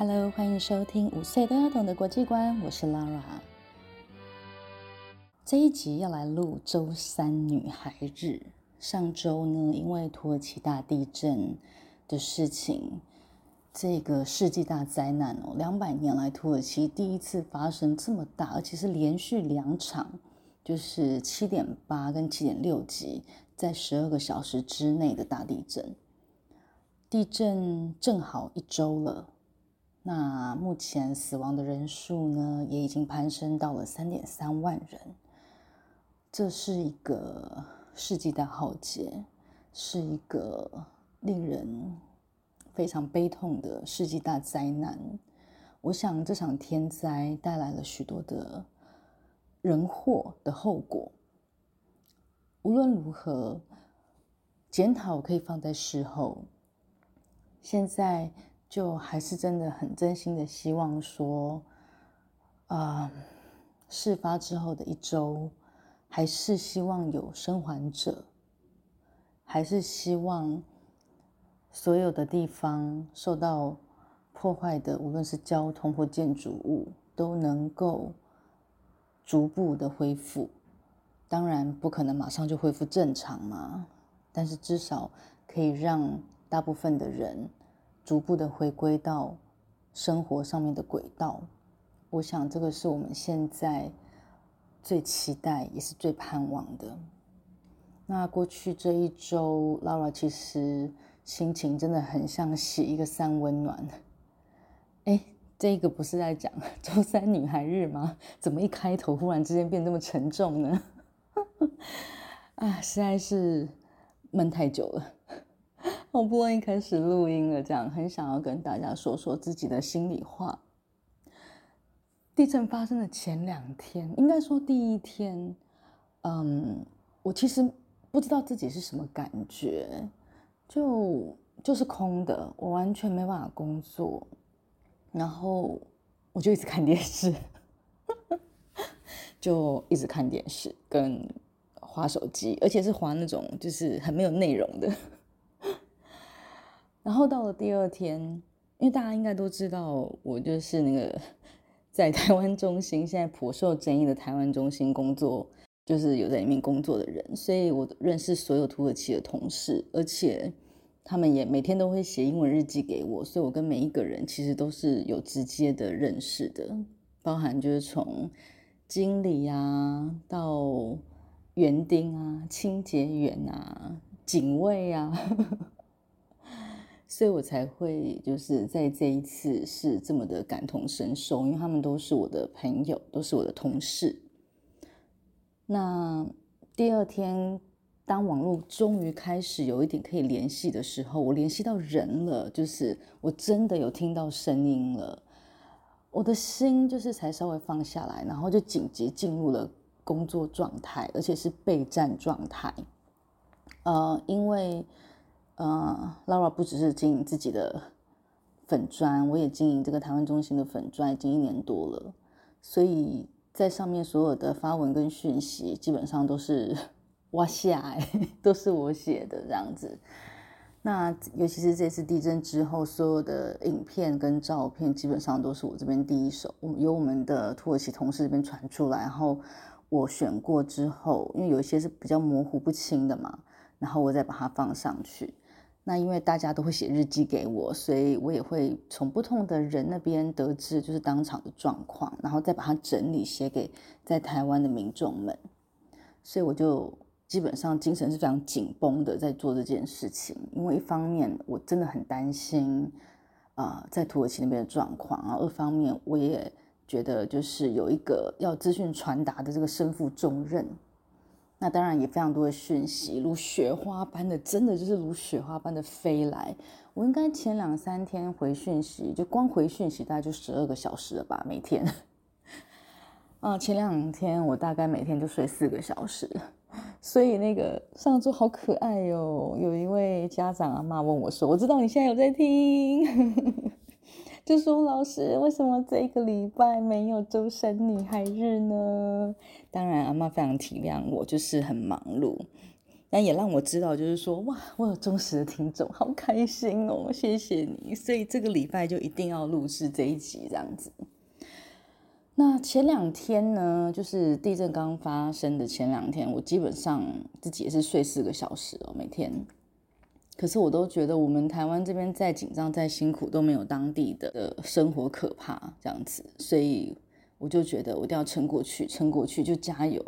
Hello，欢迎收听五岁都要懂的国际观，我是 Lara。这一集要来录周三女孩日。上周呢，因为土耳其大地震的事情，这个世纪大灾难哦，两百年来土耳其第一次发生这么大，而且是连续两场，就是七点八跟七点六级，在十二个小时之内的大地震。地震正好一周了。那目前死亡的人数呢，也已经攀升到了三点三万人。这是一个世纪大浩劫，是一个令人非常悲痛的世纪大灾难。我想这场天灾带来了许多的人祸的后果。无论如何，检讨可以放在事后。现在。就还是真的很真心的希望说，啊，事发之后的一周，还是希望有生还者，还是希望所有的地方受到破坏的，无论是交通或建筑物，都能够逐步的恢复。当然不可能马上就恢复正常嘛，但是至少可以让大部分的人。逐步的回归到生活上面的轨道，我想这个是我们现在最期待也是最盼望的。那过去这一周，Laura 其实心情真的很像洗一个三温暖。哎，这个不是在讲 周三女孩日吗？怎么一开头忽然之间变这么沉重呢？啊，实在是闷太久了。好不容易开始录音了，这样很想要跟大家说说自己的心里话。地震发生的前两天，应该说第一天，嗯，我其实不知道自己是什么感觉，就就是空的，我完全没办法工作，然后我就一直看电视，就一直看电视跟划手机，而且是划那种就是很没有内容的。然后到了第二天，因为大家应该都知道，我就是那个在台湾中心现在颇受争议的台湾中心工作，就是有在里面工作的人，所以我认识所有土耳其的同事，而且他们也每天都会写英文日记给我，所以我跟每一个人其实都是有直接的认识的，包含就是从经理啊到园丁啊、清洁员啊、警卫啊。所以我才会就是在这一次是这么的感同身受，因为他们都是我的朋友，都是我的同事。那第二天，当网络终于开始有一点可以联系的时候，我联系到人了，就是我真的有听到声音了，我的心就是才稍微放下来，然后就紧急进入了工作状态，而且是备战状态。呃，因为。呃，Laura 不只是经营自己的粉砖，我也经营这个台湾中心的粉砖已经一年多了，所以在上面所有的发文跟讯息基本上都是 哇下，都是我写的这样子。那尤其是这次地震之后，所有的影片跟照片基本上都是我这边第一手，由我们的土耳其同事这边传出来，然后我选过之后，因为有一些是比较模糊不清的嘛，然后我再把它放上去。那因为大家都会写日记给我，所以我也会从不同的人那边得知就是当场的状况，然后再把它整理写给在台湾的民众们。所以我就基本上精神是非常紧绷的在做这件事情，因为一方面我真的很担心，啊，在土耳其那边的状况然后，二方面我也觉得就是有一个要资讯传达的这个身负重任，那当然也非常多的讯息，如雪花般的，真的就是如雪花般的飞来。我应该前两三天回讯息，就光回讯息大概就十二个小时了吧，每天。啊，前两天我大概每天就睡四个小时。所以那个上周好可爱哟，有一位家长阿妈问我说：“我知道你现在有在听，就说老师为什么这个礼拜没有周三女孩日呢？”当然阿妈非常体谅我，就是很忙碌，但也让我知道，就是说哇，我有忠实的听众，好开心哦，谢谢你。所以这个礼拜就一定要录制这一集这样子。那前两天呢，就是地震刚发生的前两天，我基本上自己也是睡四个小时哦，每天。可是我都觉得我们台湾这边再紧张再辛苦都没有当地的生活可怕这样子，所以我就觉得我一定要撑过去，撑过去就加油。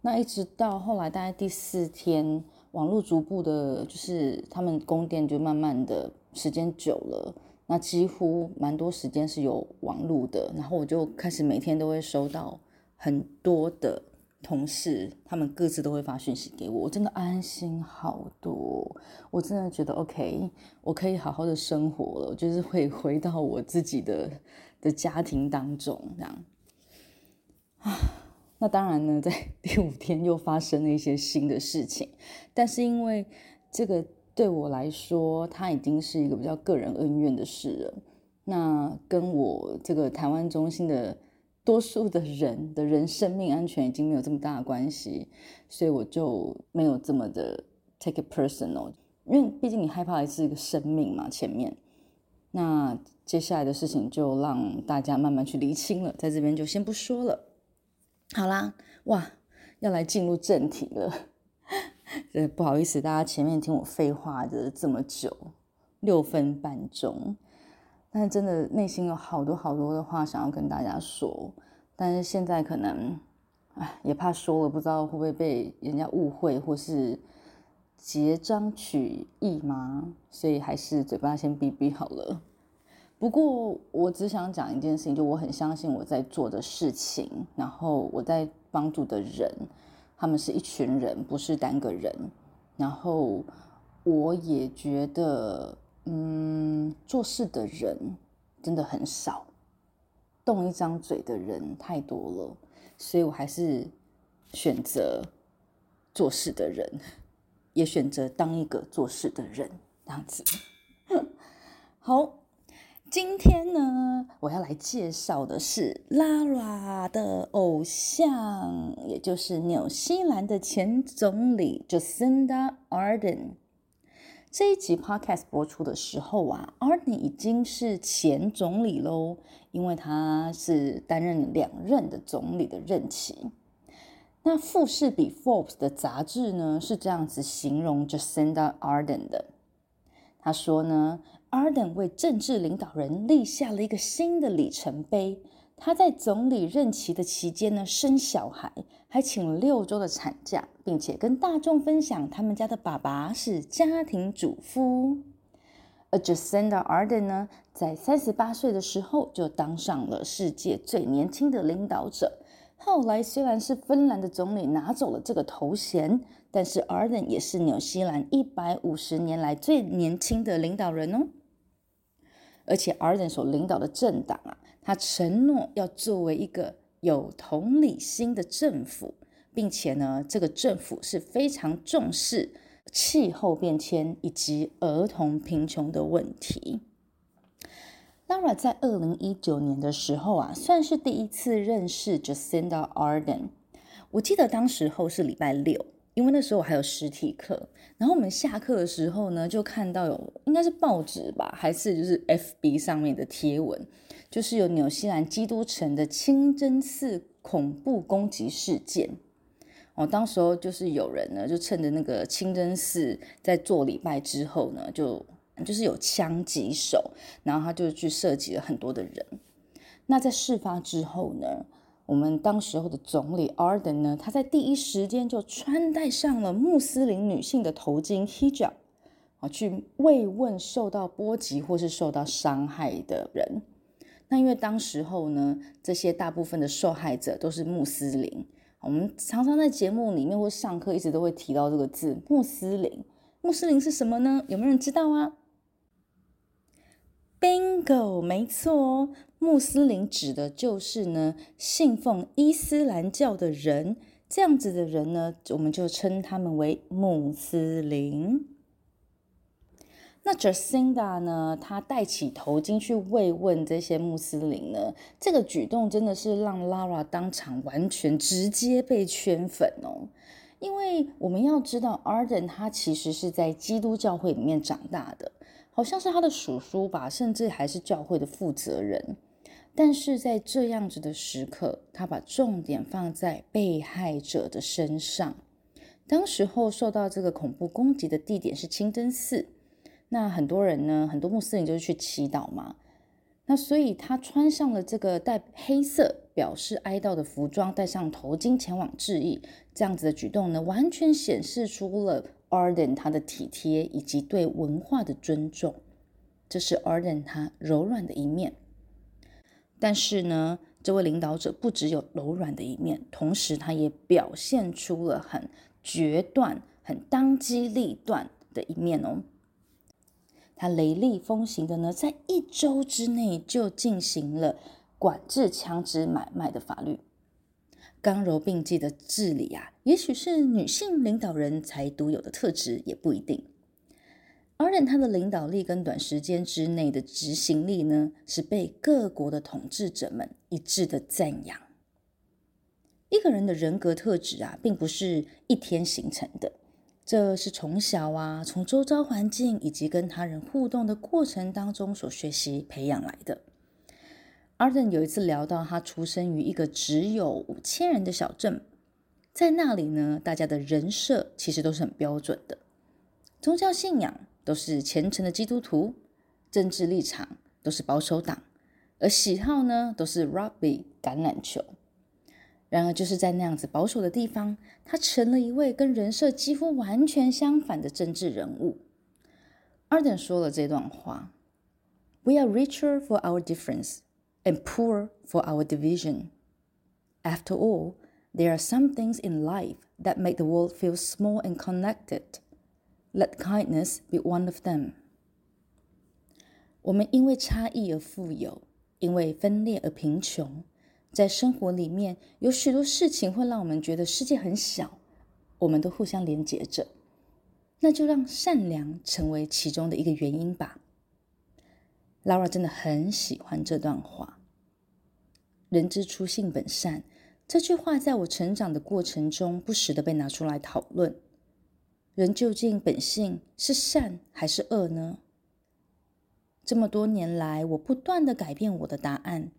那一直到后来大概第四天，网络逐步的，就是他们供电就慢慢的时间久了。那几乎蛮多时间是有网路的，然后我就开始每天都会收到很多的同事，他们各自都会发讯息给我，我真的安心好多，我真的觉得 OK，我可以好好的生活了，就是会回到我自己的的家庭当中这样。啊，那当然呢，在第五天又发生了一些新的事情，但是因为这个。对我来说，他已经是一个比较个人恩怨的事了。那跟我这个台湾中心的多数的人的人生命安全已经没有这么大的关系，所以我就没有这么的 take it personal。因为毕竟你害怕的是一个生命嘛，前面。那接下来的事情就让大家慢慢去厘清了，在这边就先不说了。好啦，哇，要来进入正题了。呃，不好意思，大家前面听我废话的这么久，六分半钟，但真的内心有好多好多的话想要跟大家说，但是现在可能，哎，也怕说了不知道会不会被人家误会或是结章取义吗？所以还是嘴巴先闭闭好了。不过我只想讲一件事情，就我很相信我在做的事情，然后我在帮助的人。他们是一群人，不是单个人。然后我也觉得，嗯，做事的人真的很少，动一张嘴的人太多了，所以我还是选择做事的人，也选择当一个做事的人，这样子。好。今天呢，我要来介绍的是 Lara 的偶像，也就是纽西兰的前总理 Jacinda Ardern。这一集 Podcast 播出的时候啊，Ardern 已经是前总理喽，因为他是担任两任的总理的任期。那富士比 Forbes 的杂志呢是这样子形容 Jacinda Ardern 的，他说呢。Arden 为政治领导人立下了一个新的里程碑。他在总理任期的期间呢，生小孩，还请了六周的产假，并且跟大众分享他们家的爸爸是家庭主妇。而 Jacinda Arden 呢，在三十八岁的时候就当上了世界最年轻的领导者。后来虽然是芬兰的总理拿走了这个头衔，但是 Arden 也是纽西兰一百五十年来最年轻的领导人哦。而且，Arden 所领导的政党啊，他承诺要作为一个有同理心的政府，并且呢，这个政府是非常重视气候变迁以及儿童贫穷的问题。Lara 在二零一九年的时候啊，算是第一次认识 Jacinda Arden。我记得当时候是礼拜六。因为那时候我还有实体课，然后我们下课的时候呢，就看到有应该是报纸吧，还是就是 FB 上面的贴文，就是有纽西兰基督城的清真寺恐怖攻击事件。哦，当时候就是有人呢，就趁着那个清真寺在做礼拜之后呢，就就是有枪击手，然后他就去射击了很多的人。那在事发之后呢？我们当时候的总理 Arden 呢，他在第一时间就穿戴上了穆斯林女性的头巾 hijab，啊，去慰问受到波及或是受到伤害的人。那因为当时候呢，这些大部分的受害者都是穆斯林，我们常常在节目里面或上课一直都会提到这个字“穆斯林”。穆斯林是什么呢？有没有人知道啊？Bingo，没错哦，穆斯林指的就是呢信奉伊斯兰教的人，这样子的人呢，我们就称他们为穆斯林。那 Jacinda 呢？她戴起头巾去慰问这些穆斯林呢？这个举动真的是让 Lara 当场完全直接被圈粉哦。因为我们要知道，Arden 他其实是在基督教会里面长大的，好像是他的叔叔吧，甚至还是教会的负责人。但是在这样子的时刻，他把重点放在被害者的身上。当时候受到这个恐怖攻击的地点是清真寺。那很多人呢，很多穆斯林就是去祈祷嘛。那所以他穿上了这个带黑色表示哀悼的服装，戴上头巾前往致意，这样子的举动呢，完全显示出了 Arden 他的体贴以及对文化的尊重。这是 Arden 他柔软的一面。但是呢，这位领导者不只有柔软的一面，同时他也表现出了很决断、很当机立断的一面哦。他雷厉风行的呢，在一周之内就进行了管制枪支买卖的法律，刚柔并济的治理啊，也许是女性领导人才独有的特质，也不一定。而且他的领导力跟短时间之内的执行力呢，是被各国的统治者们一致的赞扬。一个人的人格特质啊，并不是一天形成的。这是从小啊，从周遭环境以及跟他人互动的过程当中所学习培养来的。Arden 有一次聊到，他出生于一个只有五千人的小镇，在那里呢，大家的人设其实都是很标准的，宗教信仰都是虔诚的基督徒，政治立场都是保守党，而喜好呢都是 Rugby 橄榄球。然而，就是在那样子保守的地方，他成了一位跟人设几乎完全相反的政治人物。Arden 说了这段话：“We are richer for our difference and poor for our division. After all, there are some things in life that make the world feel small and connected. Let kindness be one of them.” 我们因为差异而富有，因为分裂而贫穷。在生活里面，有许多事情会让我们觉得世界很小，我们都互相连接着。那就让善良成为其中的一个原因吧。 Laura 真的很喜欢这段话：“人之初，性本善。”这句话在我成长的过程中不时的被拿出来讨论。人究竟本性是善还是恶呢？这么多年来，我不断的改变我的答案。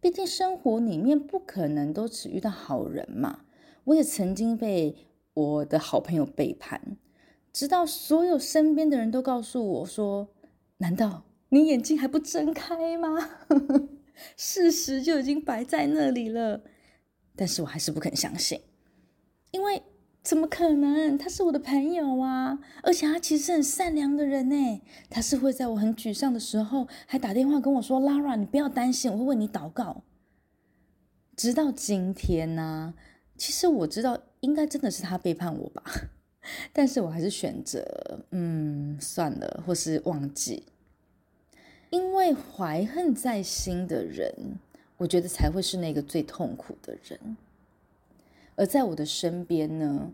毕竟生活里面不可能都只遇到好人嘛。我也曾经被我的好朋友背叛，直到所有身边的人都告诉我说：“难道你眼睛还不睁开吗？” 事实就已经摆在那里了，但是我还是不肯相信，因为怎么可能？他是我的朋友啊，而且他其实很善良的人呢。他是会在我很沮丧的时候，还打电话跟我说：“Lara，你不要担心，我会为你祷告。”直到今天呢，其实我知道应该真的是他背叛我吧，但是我还是选择嗯算了，或是忘记，因为怀恨在心的人，我觉得才会是那个最痛苦的人。而在我的身边呢，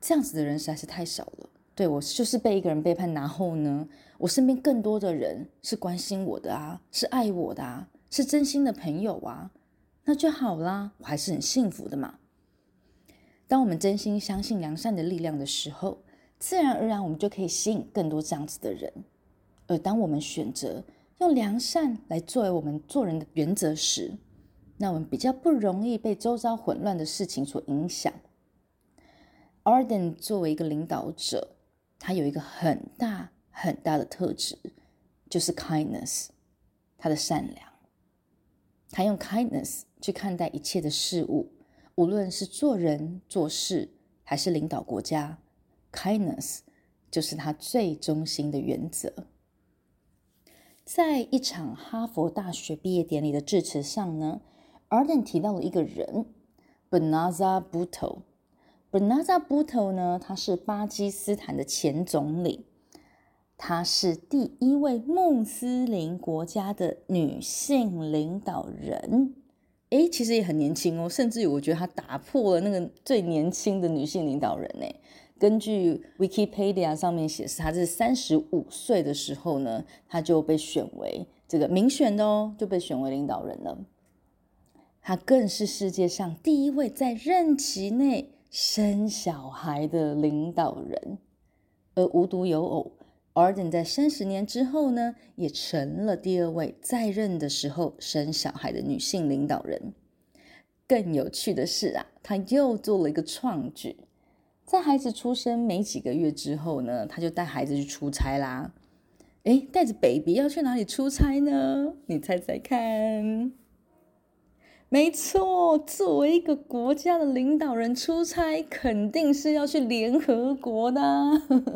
这样子的人实在是太少了。对我就是被一个人背叛，然后呢，我身边更多的人是关心我的啊，是爱我的啊，是真心的朋友啊。那就好啦，我还是很幸福的嘛。当我们真心相信良善的力量的时候，自然而然我们就可以吸引更多这样子的人。而当我们选择用良善来作为我们做人的原则时，那我们比较不容易被周遭混乱的事情所影响。Arden 作为一个领导者，他有一个很大很大的特质，就是 kindness，他的善良。他用 kindness。去看待一切的事物，无论是做人做事还是领导国家，kindness 就是他最中心的原则。在一场哈佛大学毕业典礼的致辞上呢，Arden 提到了一个人，Benazir Bhutto。Benazir Bhutto 呢，他是巴基斯坦的前总理。她是第一位穆斯林国家的女性领导人，诶，其实也很年轻哦，甚至于我觉得她打破了那个最年轻的女性领导人呢。根据 Wikipedia 上面显示，他是三十五岁的时候呢，他就被选为这个民选的哦，就被选为领导人了。他更是世界上第一位在任期内生小孩的领导人，而无独有偶。Arden 在三十年之后呢，也成了第二位在任的时候生小孩的女性领导人。更有趣的是啊，他又做了一个创举，在孩子出生没几个月之后呢，他就带孩子去出差啦。诶，带着 baby 要去哪里出差呢？你猜猜看？没错，作为一个国家的领导人出差，肯定是要去联合国的。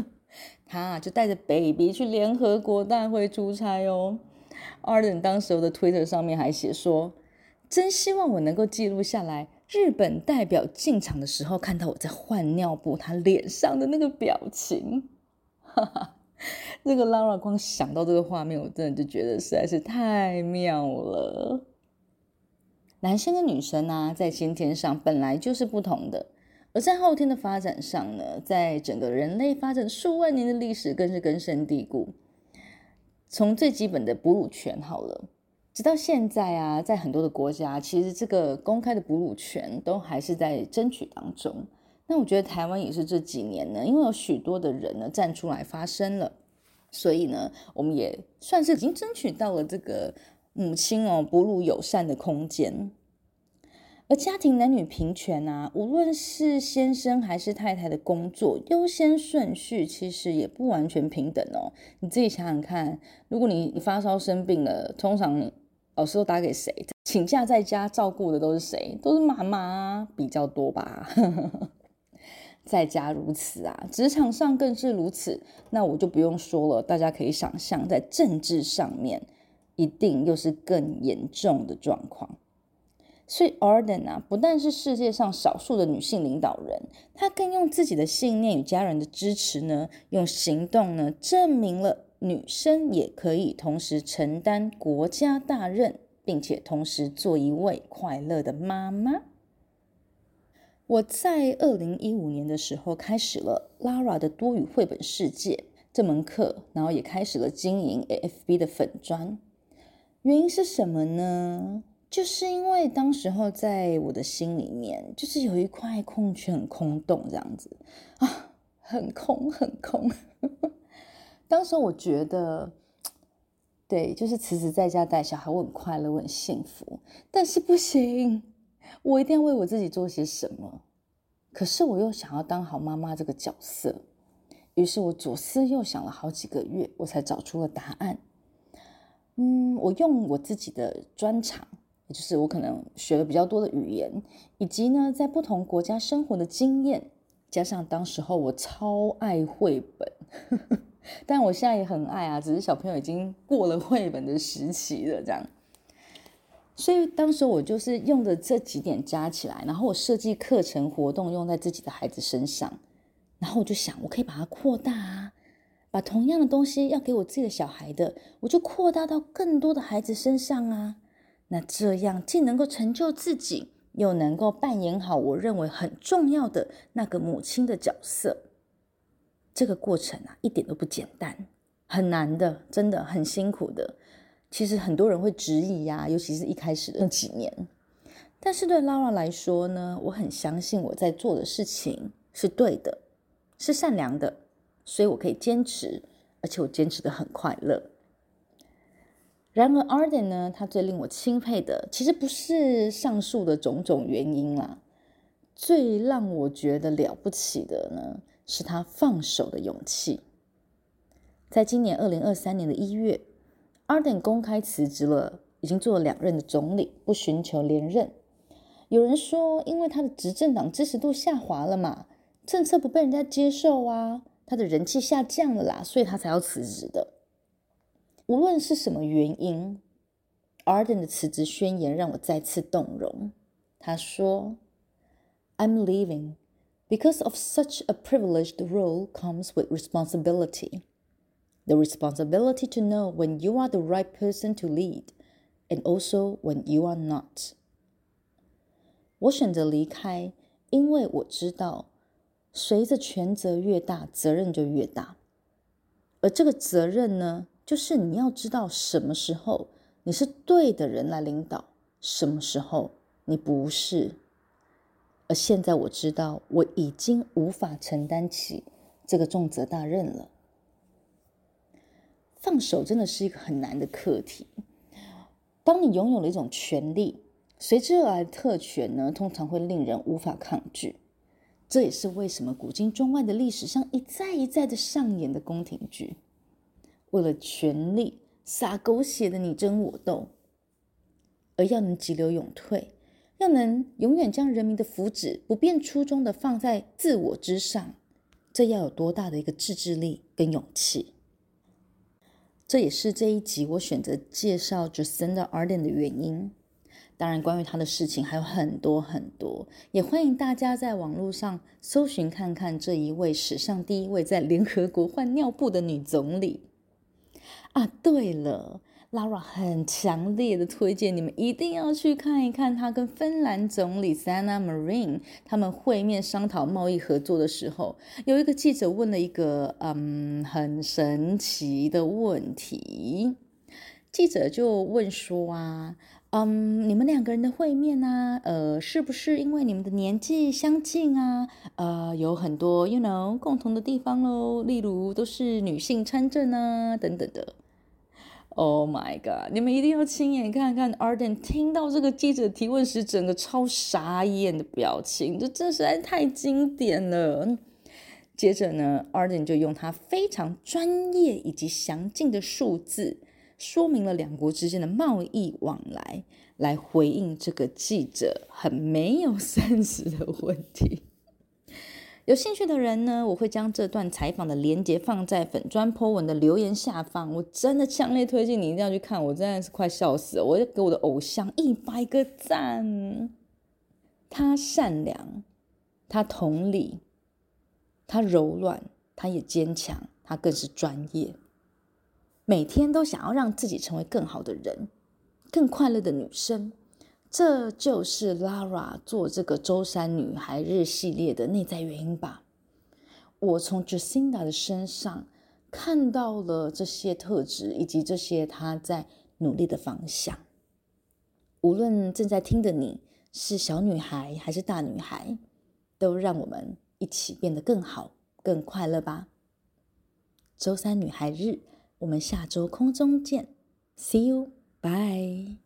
他就带着 baby 去联合国大会出差哦。Arden 当时候的 Twitter 上面还写说：“真希望我能够记录下来，日本代表进场的时候看到我在换尿布，他脸上的那个表情。”哈哈，那个 Lara 光想到这个画面，我真的就觉得实在是太妙了。男生跟女生呢，在先天上本来就是不同的。而在后天的发展上呢，在整个人类发展数万年的历史，更是根深蒂固。从最基本的哺乳权好了，直到现在啊，在很多的国家，其实这个公开的哺乳权都还是在争取当中。那我觉得台湾也是这几年呢，因为有许多的人呢站出来发声了，所以呢，我们也算是已经争取到了这个母亲哦哺乳友善的空间。而家庭男女平权啊，无论是先生还是太太的工作优先顺序，其实也不完全平等哦。你自己想想看，如果你你发烧生病了，通常老师都打给谁？请假在家照顾的都是谁？都是妈妈比较多吧。在家如此啊，职场上更是如此。那我就不用说了，大家可以想象，在政治上面，一定又是更严重的状况。所以，Arden 啊，不但是世界上少数的女性领导人，她更用自己的信念与家人的支持呢，用行动呢，证明了女生也可以同时承担国家大任，并且同时做一位快乐的妈妈。我在二零一五年的时候开始了 Lara 的多语绘本世界这门课，然后也开始了经营 AFB 的粉砖。原因是什么呢？就是因为当时候在我的心里面，就是有一块空缺，很空洞这样子啊，很空很空。当时我觉得，对，就是辞职在家带小孩，我很快乐，我很幸福。但是不行，我一定要为我自己做些什么。可是我又想要当好妈妈这个角色，于是我左思右想了好几个月，我才找出了答案。嗯，我用我自己的专长。也就是我可能学了比较多的语言，以及呢在不同国家生活的经验，加上当时候我超爱绘本，但我现在也很爱啊，只是小朋友已经过了绘本的时期了，这样。所以当时我就是用的这几点加起来，然后我设计课程活动用在自己的孩子身上，然后我就想我可以把它扩大啊，把同样的东西要给我自己的小孩的，我就扩大到更多的孩子身上啊。那这样既能够成就自己，又能够扮演好我认为很重要的那个母亲的角色。这个过程啊，一点都不简单，很难的，真的很辛苦的。其实很多人会质疑呀，尤其是一开始那几年。但是对 Laura 来说呢，我很相信我在做的事情是对的，是善良的，所以我可以坚持，而且我坚持的很快乐。然而，Arden 呢？他最令我钦佩的，其实不是上述的种种原因啦。最让我觉得了不起的呢，是他放手的勇气。在今年二零二三年的一月，Arden 公开辞职了已经做了两任的总理，不寻求连任。有人说，因为他的执政党支持度下滑了嘛，政策不被人家接受啊，他的人气下降了啦，所以他才要辞职的。无论是什么原因，Arden 的辞职宣言让我再次动容。他说：“I'm leaving because of such a privileged role comes with responsibility.” the responsibility to know when you are the right person to lead, and also when you are not. 我选择离开，因为我知道，随着权责越大，责任就越大。而这个责任呢，就是你要知道什么时候你是对的人来领导，什么时候你不是。 而现在我知道，我已经无法承担起这个重责大任了。放手真的是一个很难的课题。当你拥有了一种权利，随之而来的特权呢，通常会令人无法抗拒。这也是为什么古今中外的历史上一再一再的上演的宫廷剧，为了权力撒狗血的你争我斗，而要能急流勇退，要能永远将人民的福祉不变初衷的放在自我之上，这要有多大的一个自制力跟勇气？这也是这一集我选择介绍 Jacinda arden 的原因。当然，关于她的事情还有很多很多，也欢迎大家在网络上搜寻看看这一位史上第一位在联合国换尿布的女总理。啊，对了。Laura 很强烈的推荐你们一定要去看一看他跟芬兰总理 Sanna Marin 他们会面商讨贸易合作的时候，有一个记者问了一个嗯很神奇的问题，记者就问说啊，嗯，你们两个人的会面呢，呃，是不是因为你们的年纪相近啊？呃，有很多 you know 共同的地方喽，例如都是女性参政啊等等的。Oh my god！你们一定要亲眼看看 Arden 听到这个记者提问时，整个超傻眼的表情，这真实在太经典了。接着呢，Arden 就用他非常专业以及详尽的数字，说明了两国之间的贸易往来，来回应这个记者很没有 sense 的问题。有兴趣的人呢，我会将这段采访的连接放在粉砖 po 文的留言下方。我真的强烈推荐你一定要去看，我真的是快笑死了！我要给我的偶像一百个赞。他善良，他同理，他柔软，他也坚强，他更是专业。每天都想要让自己成为更好的人，更快乐的女生。这就是 Lara 做这个周三女孩日系列的内在原因吧。我从 Jacinda 的身上看到了这些特质，以及这些她在努力的方向。无论正在听的你是小女孩还是大女孩，都让我们一起变得更好、更快乐吧。周三女孩日，我们下周空中见，See you，bye。